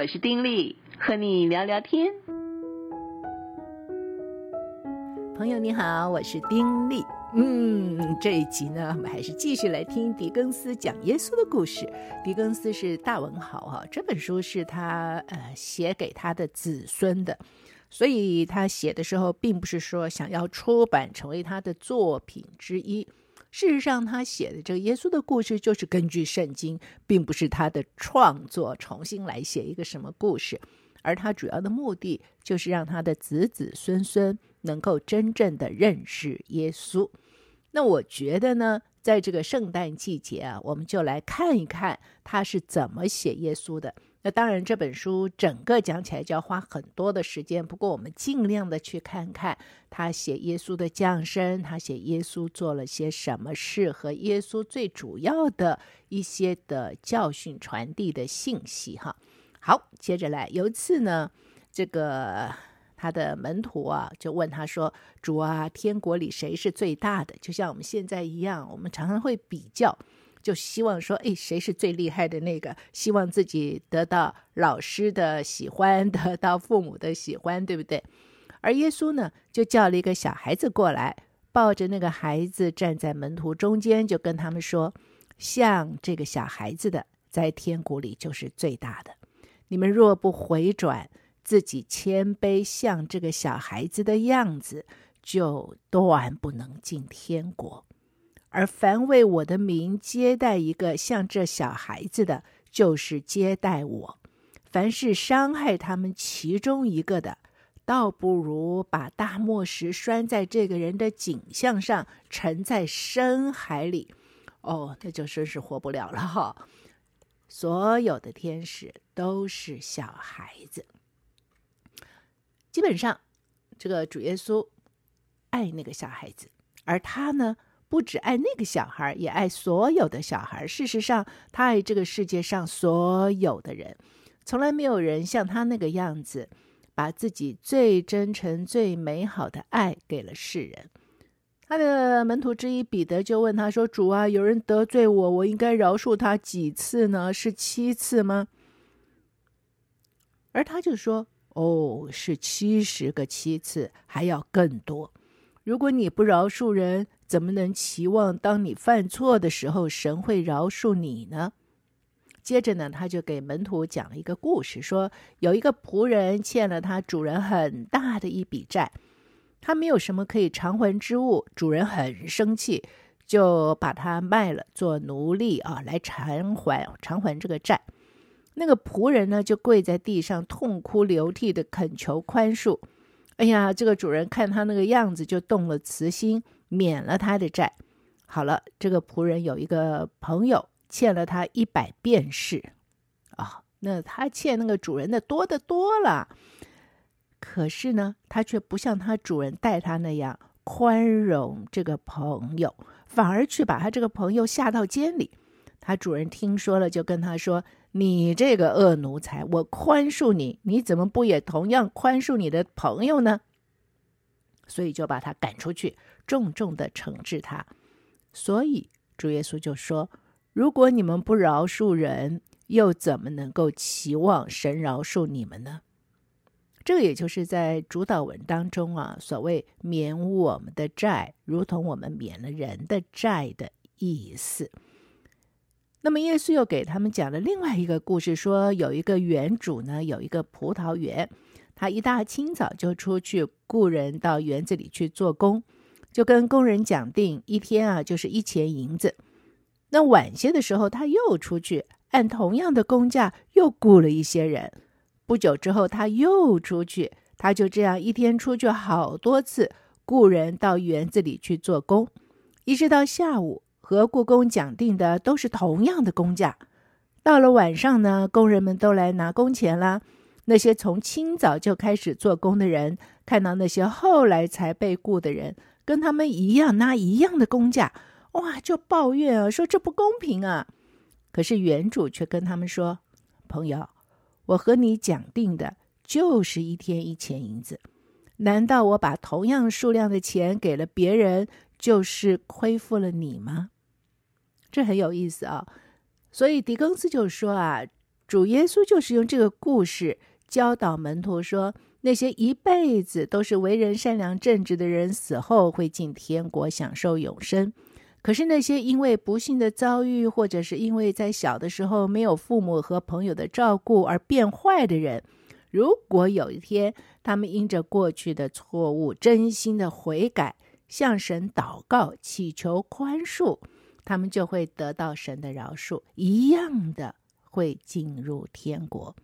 我是丁力，和你聊聊天。朋友你好，我是丁力。嗯，这一集呢，我们还是继续来听狄更斯讲耶稣的故事。狄更斯是大文豪哈，这本书是他呃写给他的子孙的，所以他写的时候，并不是说想要出版成为他的作品之一。事实上，他写的这个耶稣的故事，就是根据圣经，并不是他的创作，重新来写一个什么故事。而他主要的目的，就是让他的子子孙孙。能够真正的认识耶稣，那我觉得呢，在这个圣诞季节啊，我们就来看一看他是怎么写耶稣的。当然，这本书整个讲起来就要花很多的时间，不过我们尽量的去看看他写耶稣的降生，他写耶稣做了些什么事，和耶稣最主要的一些的教训传递的信息。哈，好，接着来，有一次呢，这个。他的门徒啊，就问他说：“主啊，天国里谁是最大的？”就像我们现在一样，我们常常会比较，就希望说：“哎，谁是最厉害的那个？”希望自己得到老师的喜欢，得到父母的喜欢，对不对？而耶稣呢，就叫了一个小孩子过来，抱着那个孩子站在门徒中间，就跟他们说：“像这个小孩子的，在天国里就是最大的。你们若不回转。”自己谦卑像这个小孩子的样子，就断不能进天国。而凡为我的名接待一个像这小孩子的，就是接待我；凡是伤害他们其中一个的，倒不如把大磨石拴在这个人的颈项上，沉在深海里。哦，那就真是活不了了哈！所有的天使都是小孩子。基本上，这个主耶稣爱那个小孩子，而他呢，不只爱那个小孩，也爱所有的小孩。事实上，他爱这个世界上所有的人，从来没有人像他那个样子，把自己最真诚、最美好的爱给了世人。他的门徒之一彼得就问他说：“主啊，有人得罪我，我应该饶恕他几次呢？是七次吗？”而他就说。哦，是七十个七次，还要更多。如果你不饶恕人，怎么能期望当你犯错的时候，神会饶恕你呢？接着呢，他就给门徒讲了一个故事，说有一个仆人欠了他主人很大的一笔债，他没有什么可以偿还之物，主人很生气，就把他卖了做奴隶啊，来偿还偿还这个债。那个仆人呢，就跪在地上痛哭流涕的恳求宽恕。哎呀，这个主人看他那个样子，就动了慈心，免了他的债。好了，这个仆人有一个朋友欠了他一百便士，啊、那他欠那个主人的多得多了。可是呢，他却不像他主人待他那样宽容这个朋友，反而去把他这个朋友下到监里。他主人听说了，就跟他说。你这个恶奴才，我宽恕你，你怎么不也同样宽恕你的朋友呢？所以就把他赶出去，重重的惩治他。所以主耶稣就说：“如果你们不饶恕人，又怎么能够期望神饶恕你们呢？”这个也就是在主祷文当中啊，所谓免我们的债，如同我们免了人的债的意思。那么，耶稣又给他们讲了另外一个故事，说有一个园主呢，有一个葡萄园，他一大清早就出去雇人到园子里去做工，就跟工人讲定一天啊，就是一钱银子。那晚些的时候，他又出去按同样的工价又雇了一些人。不久之后，他又出去，他就这样一天出去好多次雇人到园子里去做工，一直到下午。和雇工讲定的都是同样的工价，到了晚上呢，工人们都来拿工钱了。那些从清早就开始做工的人，看到那些后来才被雇的人跟他们一样拿一样的工价，哇，就抱怨啊，说这不公平啊。可是原主却跟他们说：“朋友，我和你讲定的就是一天一钱银子，难道我把同样数量的钱给了别人，就是亏负了你吗？”这很有意思啊，所以狄更斯就说啊，主耶稣就是用这个故事教导门徒说，那些一辈子都是为人善良正直的人，死后会进天国享受永生。可是那些因为不幸的遭遇，或者是因为在小的时候没有父母和朋友的照顾而变坏的人，如果有一天他们因着过去的错误，真心的悔改，向神祷告，祈求宽恕，他们就会得到神的饶恕，一样的会进入天国。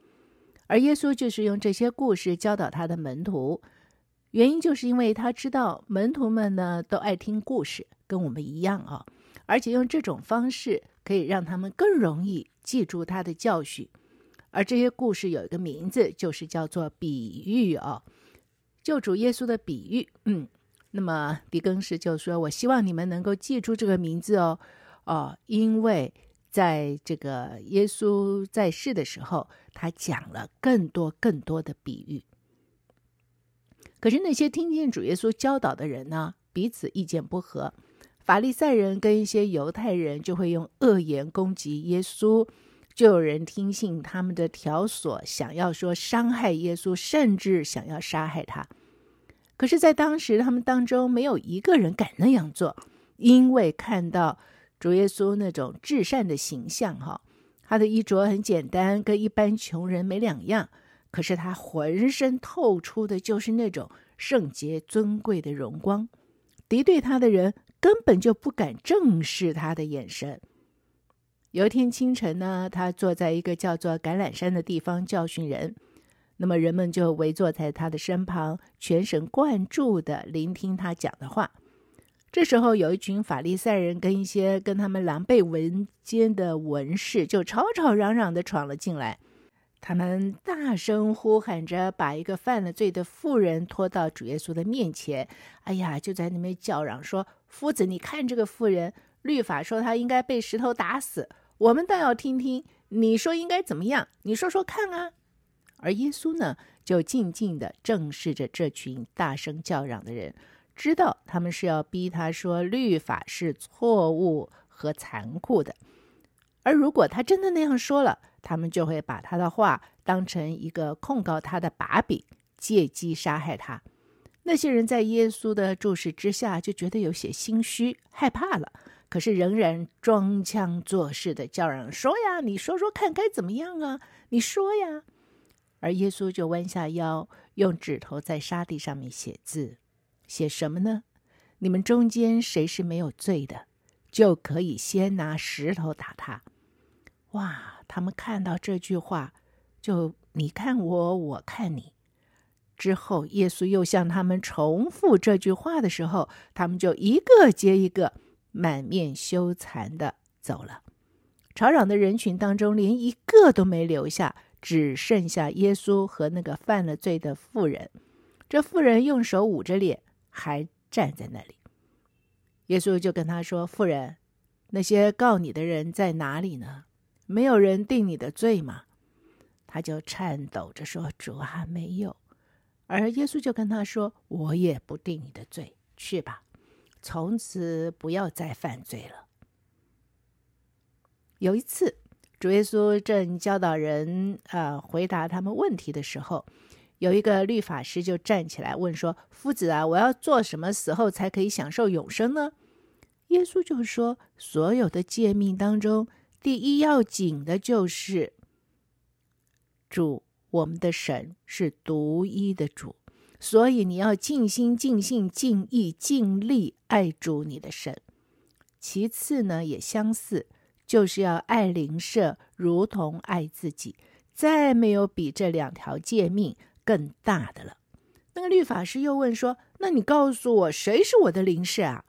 而耶稣就是用这些故事教导他的门徒，原因就是因为他知道门徒们呢都爱听故事，跟我们一样啊，而且用这种方式可以让他们更容易记住他的教训。而这些故事有一个名字，就是叫做比喻哦，救主耶稣的比喻。嗯，那么狄更斯就说：“我希望你们能够记住这个名字哦，哦，因为。”在这个耶稣在世的时候，他讲了更多更多的比喻。可是那些听见主耶稣教导的人呢，彼此意见不合。法利赛人跟一些犹太人就会用恶言攻击耶稣，就有人听信他们的挑唆，想要说伤害耶稣，甚至想要杀害他。可是，在当时他们当中没有一个人敢那样做，因为看到。主耶稣那种至善的形象，哈，他的衣着很简单，跟一般穷人没两样。可是他浑身透出的就是那种圣洁尊贵的荣光，敌对他的人根本就不敢正视他的眼神。有一天清晨呢，他坐在一个叫做橄榄山的地方教训人，那么人们就围坐在他的身旁，全神贯注地聆听他讲的话。这时候，有一群法利赛人跟一些跟他们狼狈为奸的文士，就吵吵嚷嚷地闯了进来。他们大声呼喊着，把一个犯了罪的妇人拖到主耶稣的面前。哎呀，就在那边叫嚷说：“夫子，你看这个妇人，律法说她应该被石头打死，我们倒要听听你说应该怎么样，你说说看啊。”而耶稣呢，就静静地正视着这群大声叫嚷的人。知道他们是要逼他说律法是错误和残酷的，而如果他真的那样说了，他们就会把他的话当成一个控告他的把柄，借机杀害他。那些人在耶稣的注视之下就觉得有些心虚、害怕了，可是仍然装腔作势的叫嚷说：“呀，你说说看该怎么样啊？你说呀。”而耶稣就弯下腰，用指头在沙地上面写字。写什么呢？你们中间谁是没有罪的，就可以先拿石头打他。哇！他们看到这句话，就你看我，我看你。之后，耶稣又向他们重复这句话的时候，他们就一个接一个，满面羞惭的走了。吵嚷的人群当中，连一个都没留下，只剩下耶稣和那个犯了罪的妇人。这妇人用手捂着脸。还站在那里，耶稣就跟他说：“妇人，那些告你的人在哪里呢？没有人定你的罪吗？”他就颤抖着说：“主啊，没有。”而耶稣就跟他说：“我也不定你的罪，去吧，从此不要再犯罪了。”有一次，主耶稣正教导人，呃，回答他们问题的时候。有一个律法师就站起来问说：“夫子啊，我要做什么死后才可以享受永生呢？”耶稣就说：“所有的诫命当中，第一要紧的就是主，我们的神是独一的主，所以你要尽心、尽性、尽意、尽力爱主你的神。其次呢，也相似，就是要爱邻舍如同爱自己。再没有比这两条诫命。”更大的了。那个律法师又问说：“那你告诉我，谁是我的邻舍啊？”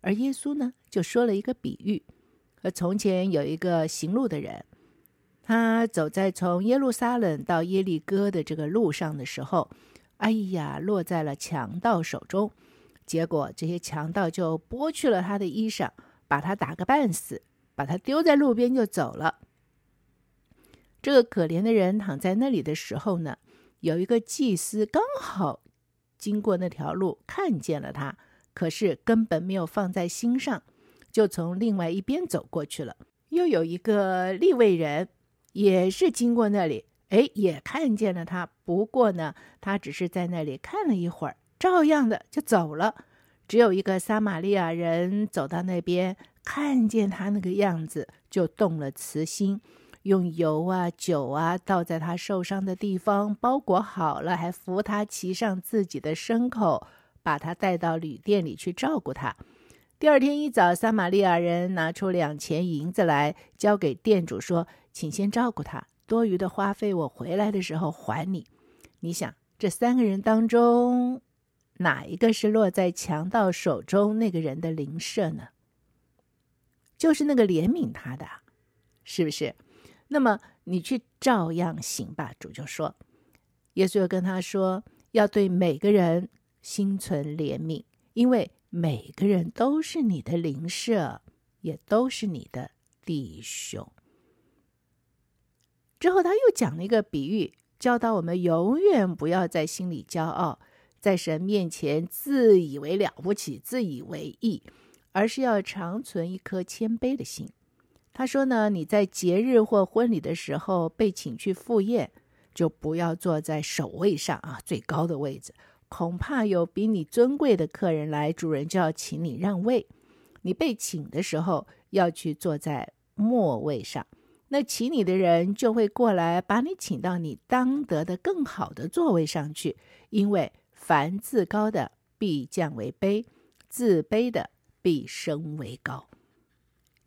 而耶稣呢，就说了一个比喻：和从前有一个行路的人，他走在从耶路撒冷到耶利哥的这个路上的时候，哎呀，落在了强盗手中。结果这些强盗就剥去了他的衣裳，把他打个半死，把他丢在路边就走了。这个可怜的人躺在那里的时候呢，有一个祭司刚好经过那条路，看见了他，可是根本没有放在心上，就从另外一边走过去了。又有一个利未人也是经过那里，哎，也看见了他。不过呢，他只是在那里看了一会儿，照样的就走了。只有一个撒玛利亚人走到那边，看见他那个样子，就动了慈心，用油啊、酒啊倒在他受伤的地方，包裹好了，还扶他骑上自己的牲口，把他带到旅店里去照顾他。第二天一早，撒玛利亚人拿出两钱银子来，交给店主说：“请先照顾他，多余的花费我回来的时候还你。”你想，这三个人当中，哪一个是落在强盗手中那个人的邻舍呢？就是那个怜悯他的，是不是？那么你去照样行吧。主就说，耶稣又跟他说，要对每个人心存怜悯，因为。每个人都是你的邻舍，也都是你的弟兄。之后他又讲了一个比喻，教导我们永远不要在心里骄傲，在神面前自以为了不起、自以为意，而是要常存一颗谦卑的心。他说呢，你在节日或婚礼的时候被请去赴宴，就不要坐在首位上啊，最高的位置。恐怕有比你尊贵的客人来，主人就要请你让位。你被请的时候，要去坐在末位上。那请你的人就会过来，把你请到你当得的更好的座位上去。因为凡自高的必降为卑，自卑的必升为高。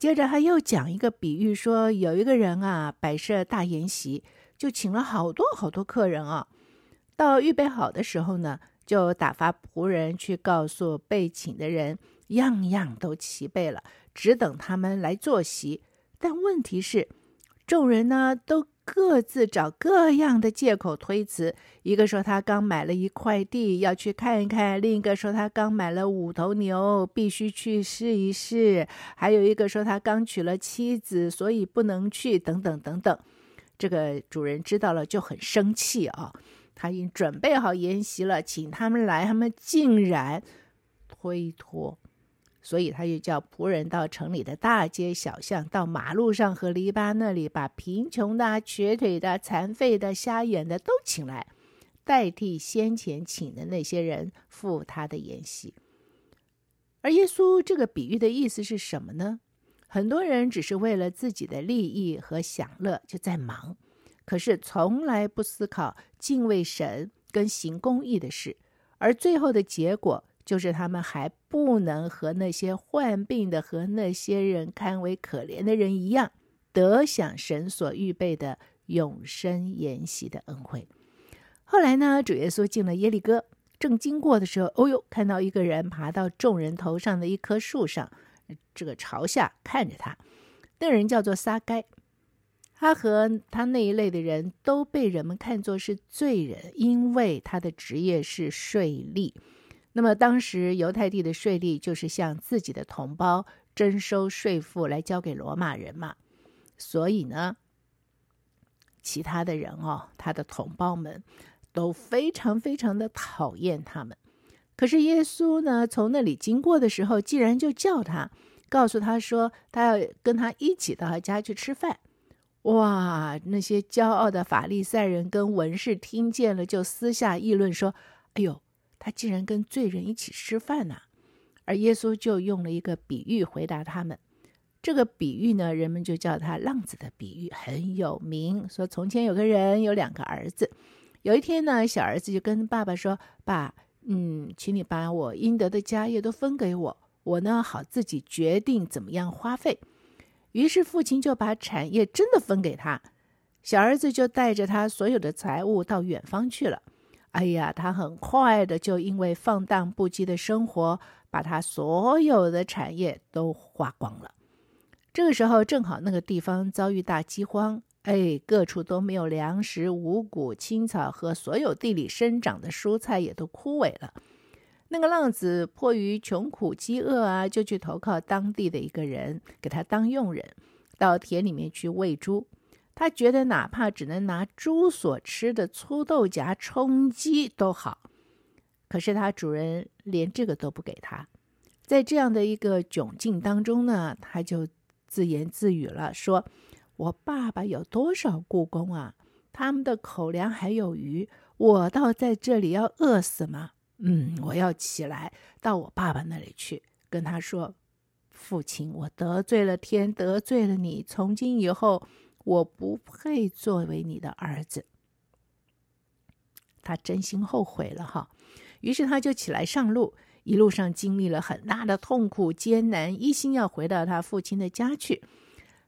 接着他又讲一个比喻，说有一个人啊，摆设大宴席，就请了好多好多客人啊。到预备好的时候呢，就打发仆人去告诉被请的人，样样都齐备了，只等他们来坐席。但问题是，众人呢都各自找各样的借口推辞。一个说他刚买了一块地要去看一看，另一个说他刚买了五头牛必须去试一试，还有一个说他刚娶了妻子，所以不能去，等等等等。这个主人知道了就很生气啊。他已经准备好筵席了，请他们来，他们竟然推脱，所以他就叫仆人到城里的大街小巷，到马路上和篱笆那里，把贫穷的、瘸腿的、残废的、瞎眼的都请来，代替先前请的那些人赴他的筵席。而耶稣这个比喻的意思是什么呢？很多人只是为了自己的利益和享乐就在忙。可是从来不思考敬畏神跟行公义的事，而最后的结果就是他们还不能和那些患病的和那些人堪为可怜的人一样，得享神所预备的永生筵席的恩惠。后来呢，主耶稣进了耶利哥，正经过的时候，哦哟，看到一个人爬到众人头上的一棵树上，这个朝下看着他，那人叫做撒该。他和他那一类的人都被人们看作是罪人，因为他的职业是税吏。那么当时犹太地的税吏就是向自己的同胞征收税赋来交给罗马人嘛。所以呢，其他的人哦，他的同胞们都非常非常的讨厌他们。可是耶稣呢，从那里经过的时候，竟然就叫他，告诉他说，他要跟他一起到他家去吃饭。哇！那些骄傲的法利赛人跟文士听见了，就私下议论说：“哎呦，他竟然跟罪人一起吃饭呐！”而耶稣就用了一个比喻回答他们。这个比喻呢，人们就叫他浪子的比喻，很有名。说从前有个人有两个儿子，有一天呢，小儿子就跟爸爸说：“爸，嗯，请你把我应得的家业都分给我，我呢好自己决定怎么样花费。”于是父亲就把产业真的分给他，小儿子就带着他所有的财物到远方去了。哎呀，他很快的就因为放荡不羁的生活，把他所有的产业都花光了。这个时候正好那个地方遭遇大饥荒，哎，各处都没有粮食、五谷、青草和所有地里生长的蔬菜也都枯萎了。那个浪子迫于穷苦饥饿啊，就去投靠当地的一个人，给他当佣人，到田里面去喂猪。他觉得哪怕只能拿猪所吃的粗豆荚充饥都好，可是他主人连这个都不给他。在这样的一个窘境当中呢，他就自言自语了，说：“我爸爸有多少雇工啊？他们的口粮还有余，我倒在这里要饿死吗？嗯，我要起来到我爸爸那里去，跟他说：“父亲，我得罪了天，得罪了你。从今以后，我不配作为你的儿子。”他真心后悔了哈，于是他就起来上路，一路上经历了很大的痛苦艰难，一心要回到他父亲的家去。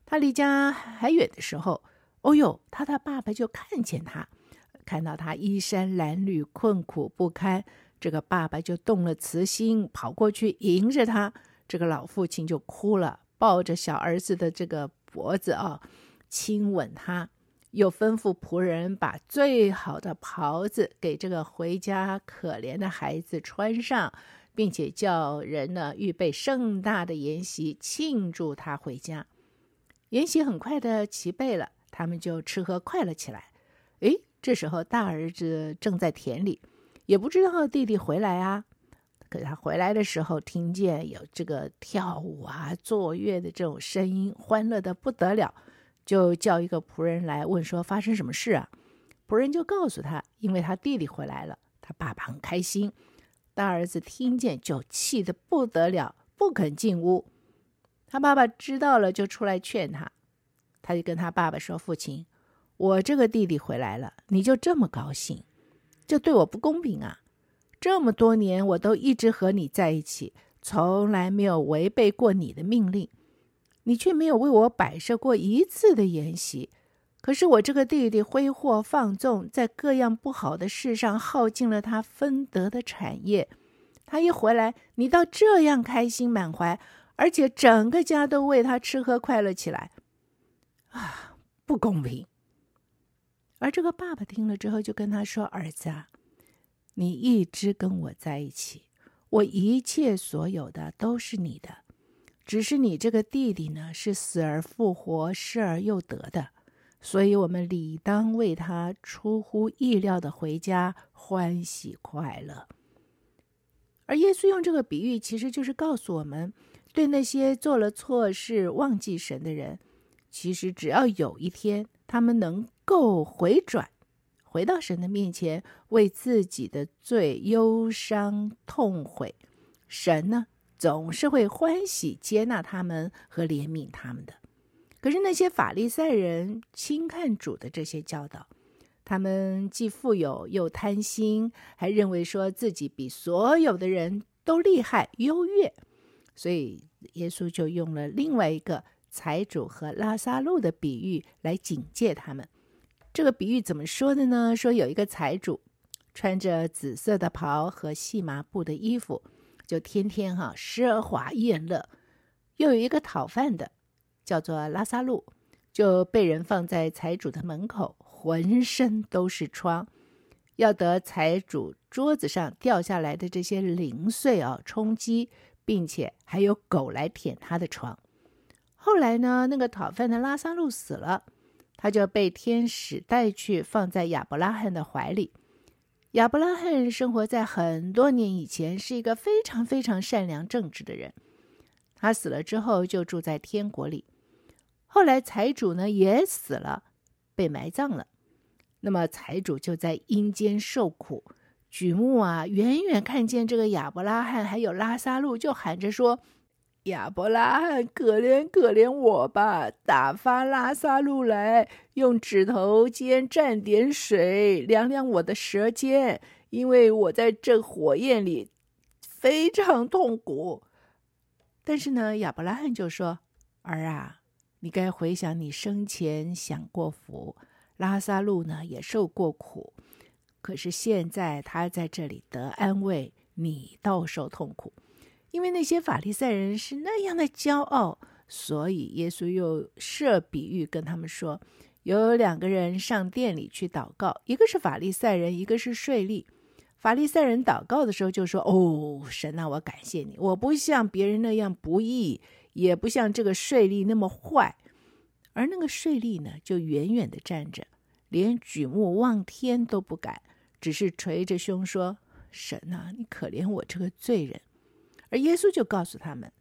他离家还远的时候，哦哟，他的爸爸就看见他，看到他衣衫褴褛、困苦不堪，这个爸爸就动了慈心，跑过去迎着他。这个老父亲就哭了，抱着小儿子的这个脖子啊，亲吻他。又吩咐仆人把最好的袍子给这个回家可怜的孩子穿上，并且叫人呢预备盛大的筵席庆祝他回家。筵席很快的齐备了，他们就吃喝快乐起来。诶，这时候大儿子正在田里，也不知道弟弟回来啊。可他回来的时候，听见有这个跳舞啊、作乐的这种声音，欢乐的不得了。就叫一个仆人来问说，发生什么事啊？仆人就告诉他，因为他弟弟回来了，他爸爸很开心。大儿子听见就气得不得了，不肯进屋。他爸爸知道了，就出来劝他。他就跟他爸爸说：“父亲，我这个弟弟回来了，你就这么高兴，这对我不公平啊！这么多年我都一直和你在一起，从来没有违背过你的命令。”你却没有为我摆设过一次的筵席，可是我这个弟弟挥霍放纵，在各样不好的事上耗尽了他分得的产业。他一回来，你倒这样开心满怀，而且整个家都为他吃喝快乐起来，啊，不公平！而这个爸爸听了之后，就跟他说：“儿子啊，你一直跟我在一起，我一切所有的都是你的。”只是你这个弟弟呢，是死而复活、失而又得的，所以我们理当为他出乎意料的回家欢喜快乐。而耶稣用这个比喻，其实就是告诉我们，对那些做了错事、忘记神的人，其实只要有一天他们能够回转，回到神的面前，为自己的罪忧伤痛悔，神呢，总是会欢喜接纳他们和怜悯他们的。可是那些法利赛人轻看主的这些教导，他们既富有又贪心，还认为说自己比所有的人都厉害优越，所以耶稣就用了另外一个财主和拉撒路的比喻来警戒他们。这个比喻怎么说的呢？说有一个财主穿着紫色的袍和细麻布的衣服。就天天哈奢华宴乐，又有一个讨饭的，叫做拉萨路，就被人放在财主的门口，浑身都是疮，要得财主桌子上掉下来的这些零碎啊充饥，并且还有狗来舔他的疮。后来呢，那个讨饭的拉萨路死了，他就被天使带去放在亚伯拉罕的怀里。亚伯拉罕生活在很多年以前，是一个非常非常善良正直的人。他死了之后，就住在天国里。后来财主呢也死了，被埋葬了。那么财主就在阴间受苦。举目啊，远远看见这个亚伯拉罕还有拉撒路，就喊着说。亚伯拉罕，可怜可怜我吧！打发拉撒路来，用指头尖蘸点水，凉凉我的舌尖，因为我在这火焰里非常痛苦。但是呢，亚伯拉罕就说：“儿啊，你该回想你生前享过福，拉撒路呢也受过苦，可是现在他在这里得安慰，你倒受痛苦。”因为那些法利赛人是那样的骄傲，所以耶稣又设比喻跟他们说：有两个人上殿里去祷告，一个是法利赛人，一个是税吏。法利赛人祷告的时候就说：“哦，神啊，我感谢你，我不像别人那样不义，也不像这个税吏那么坏。”而那个税吏呢，就远远地站着，连举目望天都不敢，只是捶着胸说：“神啊，你可怜我这个罪人。”而耶稣就告诉他们：“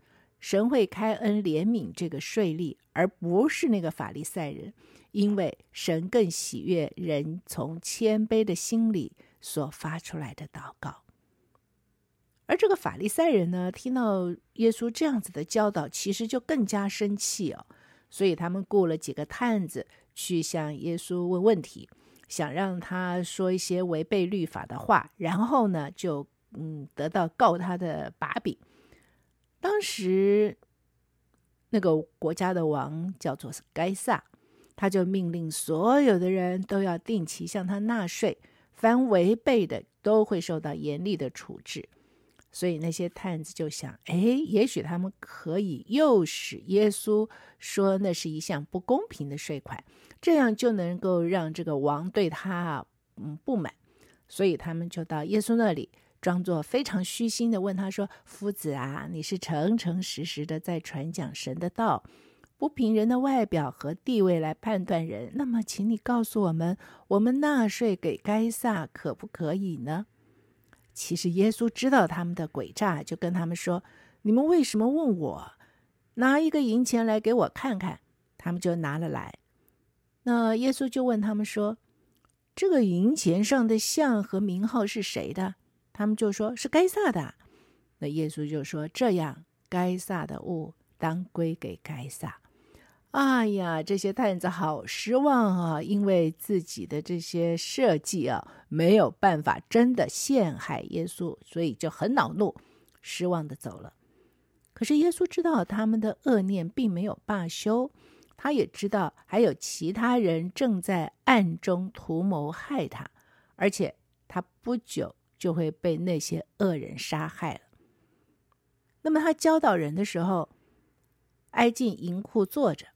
神会开恩怜悯这个税吏，而不是那个法利赛人，因为神更喜悦人从谦卑的心里所发出来的祷告。而这个法利赛人呢，听到耶稣这样子的教导，其实就更加生气哦。所以他们雇了几个探子去向耶稣问问题，想让他说一些违背律法的话，然后呢，就嗯得到告他的把柄。当时那个国家的王叫做该撒，他就命令所有的人都要定期向他纳税，凡违背的都会受到严厉的处置。所以那些探子就想，哎，也许他们可以诱使耶稣说那是一项不公平的税款，这样就能够让这个王对他嗯不满。所以他们就到耶稣那里，装作非常虚心的问他说：“夫子啊，你是诚诚实实的在传讲神的道，不凭人的外表和地位来判断人。那么，请你告诉我们，我们纳税给该撒可不可以呢？”其实耶稣知道他们的诡诈，就跟他们说：“你们为什么问我？拿一个银钱来给我看看。”他们就拿了来。那耶稣就问他们说：“这个银钱上的像和名号是谁的？”他们就说是该撒的。那耶稣就说：“这样，该撒的物当归给该撒。”哎呀，这些探子好失望啊！因为自己的这些设计啊，没有办法真的陷害耶稣，所以就很恼怒，失望的走了。可是耶稣知道他们的恶念并没有罢休，他也知道还有其他人正在暗中图谋害他，而且他不久就会被那些恶人杀害了。那么他教导人的时候，挨进银库坐着。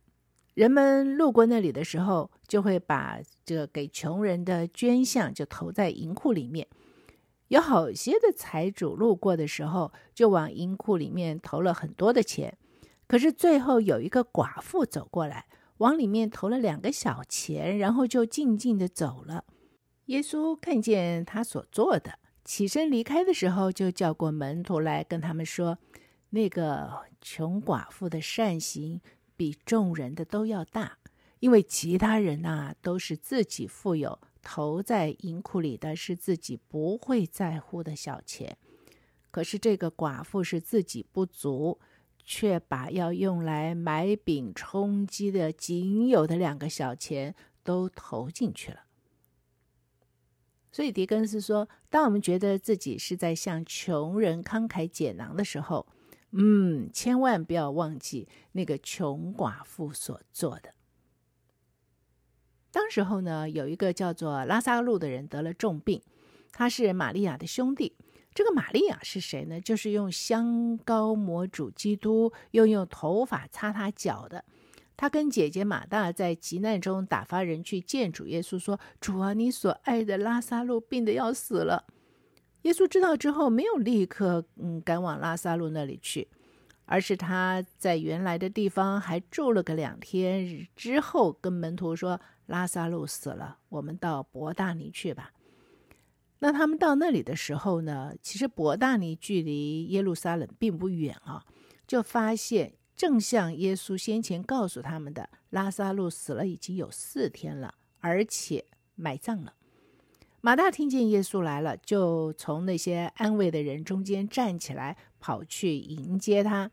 人们路过那里的时候，就会把这给穷人的捐项就投在银库里面。有好些的财主路过的时候，就往银库里面投了很多的钱。可是最后有一个寡妇走过来，往里面投了两个小钱，然后就静静的走了。耶稣看见他所做的，起身离开的时候，就叫过门徒来跟他们说：“那个穷寡妇的善行。”比众人的都要大，因为其他人呐、都是自己富有，投在银库里的是自己不会在乎的小钱。可是这个寡妇是自己不足，却把要用来买饼充饥的仅有的两个小钱都投进去了。所以狄更斯说，当我们觉得自己是在向穷人慷慨解囊的时候，嗯，千万不要忘记那个穷寡妇所做的。当时候呢，有一个叫做拉萨路的人得了重病，他是玛利亚的兄弟。这个玛利亚是谁呢？就是用香膏抹主基督，又用头发擦他脚的。他跟姐姐马大在急难中打发人去见主耶稣，说：“主啊，你所爱的拉撒路病得要死了。”耶稣知道之后，没有立刻嗯赶往拉撒路那里去，而是他在原来的地方还住了个两天，之后跟门徒说：“拉撒路死了，我们到伯大尼去吧。”那他们到那里的时候呢，其实伯大尼距离耶路撒冷并不远啊，就发现正像耶稣先前告诉他们的，拉撒路死了已经有四天了，而且埋葬了。马大听见耶稣来了，就从那些安慰的人中间站起来，跑去迎接他。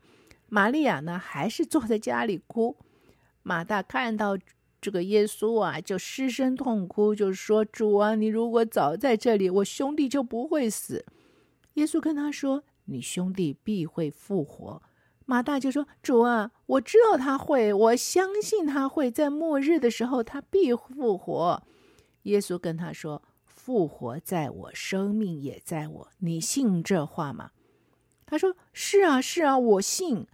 玛利亚呢，还是坐在家里哭。马大看到这个耶稣啊，就失声痛哭，就说：“主啊，你如果早在这里，我兄弟就不会死。”耶稣跟他说：“你兄弟必会复活。”马大就说：“主啊，我知道他会，我相信他会在末日的时候，他必复活。”耶稣跟他说。复活在我，生命也在我。你信这话吗？他说：“是啊，是啊，我信。”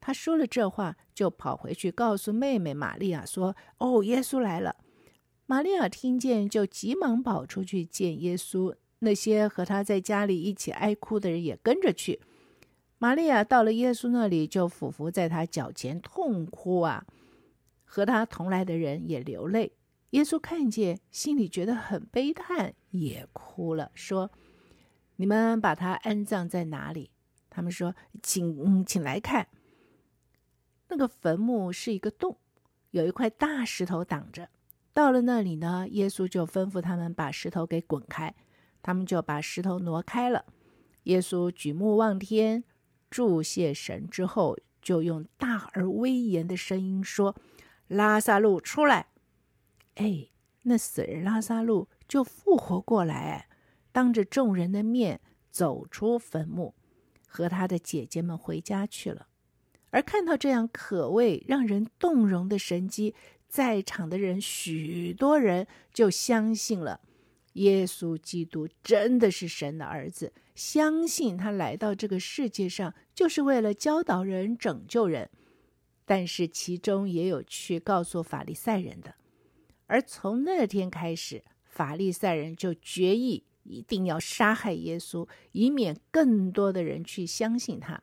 他说了这话，就跑回去告诉妹妹玛利亚说：“哦，耶稣来了。”玛利亚听见，就急忙跑出去见耶稣。那些和他在家里一起哀哭的人也跟着去。玛利亚到了耶稣那里，就俯伏在他脚前痛哭啊。和他同来的人也流泪。耶稣看见，心里觉得很悲叹，也哭了，说：“你们把他安葬在哪里？”他们说：“请，嗯，请来看。”那个坟墓是一个洞，有一块大石头挡着。到了那里呢，耶稣就吩咐他们把石头给滚开，他们就把石头挪开了。耶稣举目望天，祝谢神之后，就用大而威严的声音说：“拉萨路出来！”哎，那死人拉萨路就复活过来，当着众人的面走出坟墓，和他的姐姐们回家去了。而看到这样可谓让人动容的神迹，在场的人许多人就相信了，耶稣基督真的是神的儿子，相信他来到这个世界上就是为了教导人、拯救人。但是其中也有去告诉法利赛人的，而从那天开始，法利赛人就决意一定要杀害耶稣，以免更多的人去相信他。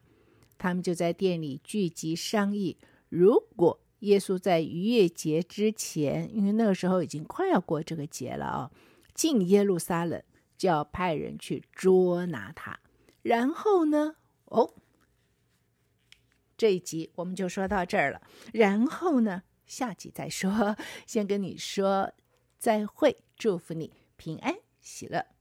他们就在店里聚集商议，如果耶稣在逾越节之前，因为那个时候已经快要过这个节了啊，进耶路撒冷就要派人去捉拿他。然后呢，哦，这一集我们就说到这儿了。然后呢，下集再说。先跟你说再会，祝福你平安喜乐。